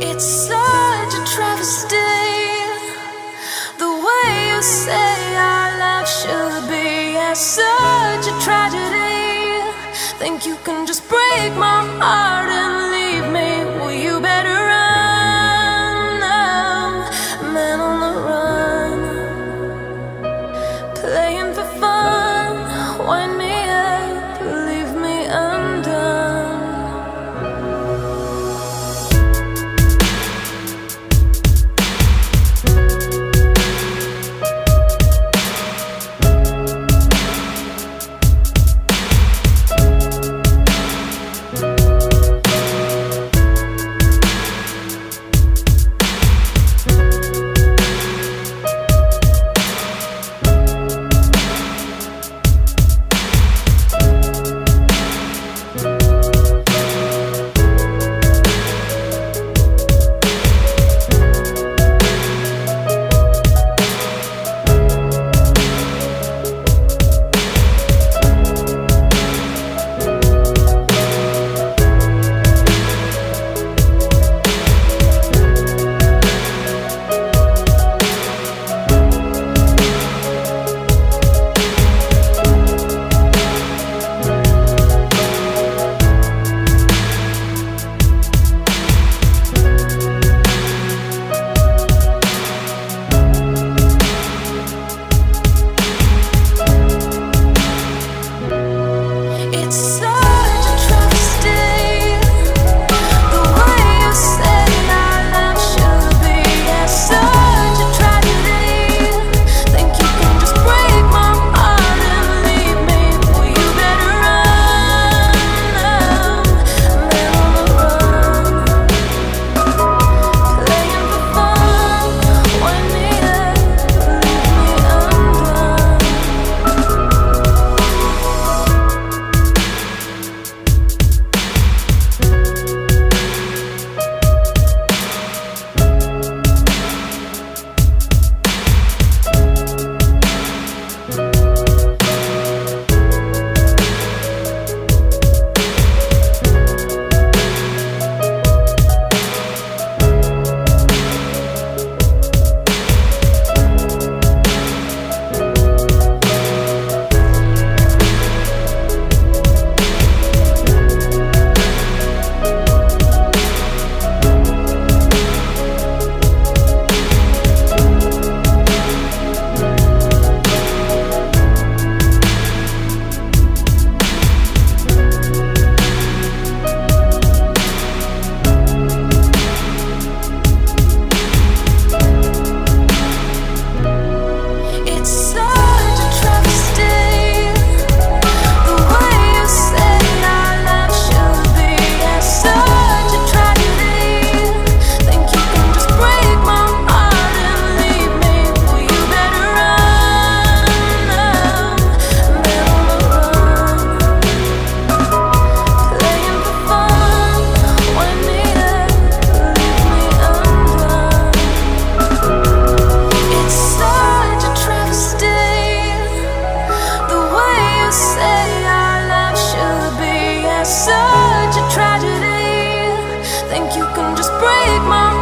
It's such a travesty. The way you say our love should be It's such a tragedy. Think you can just break my heart and Think you can just break my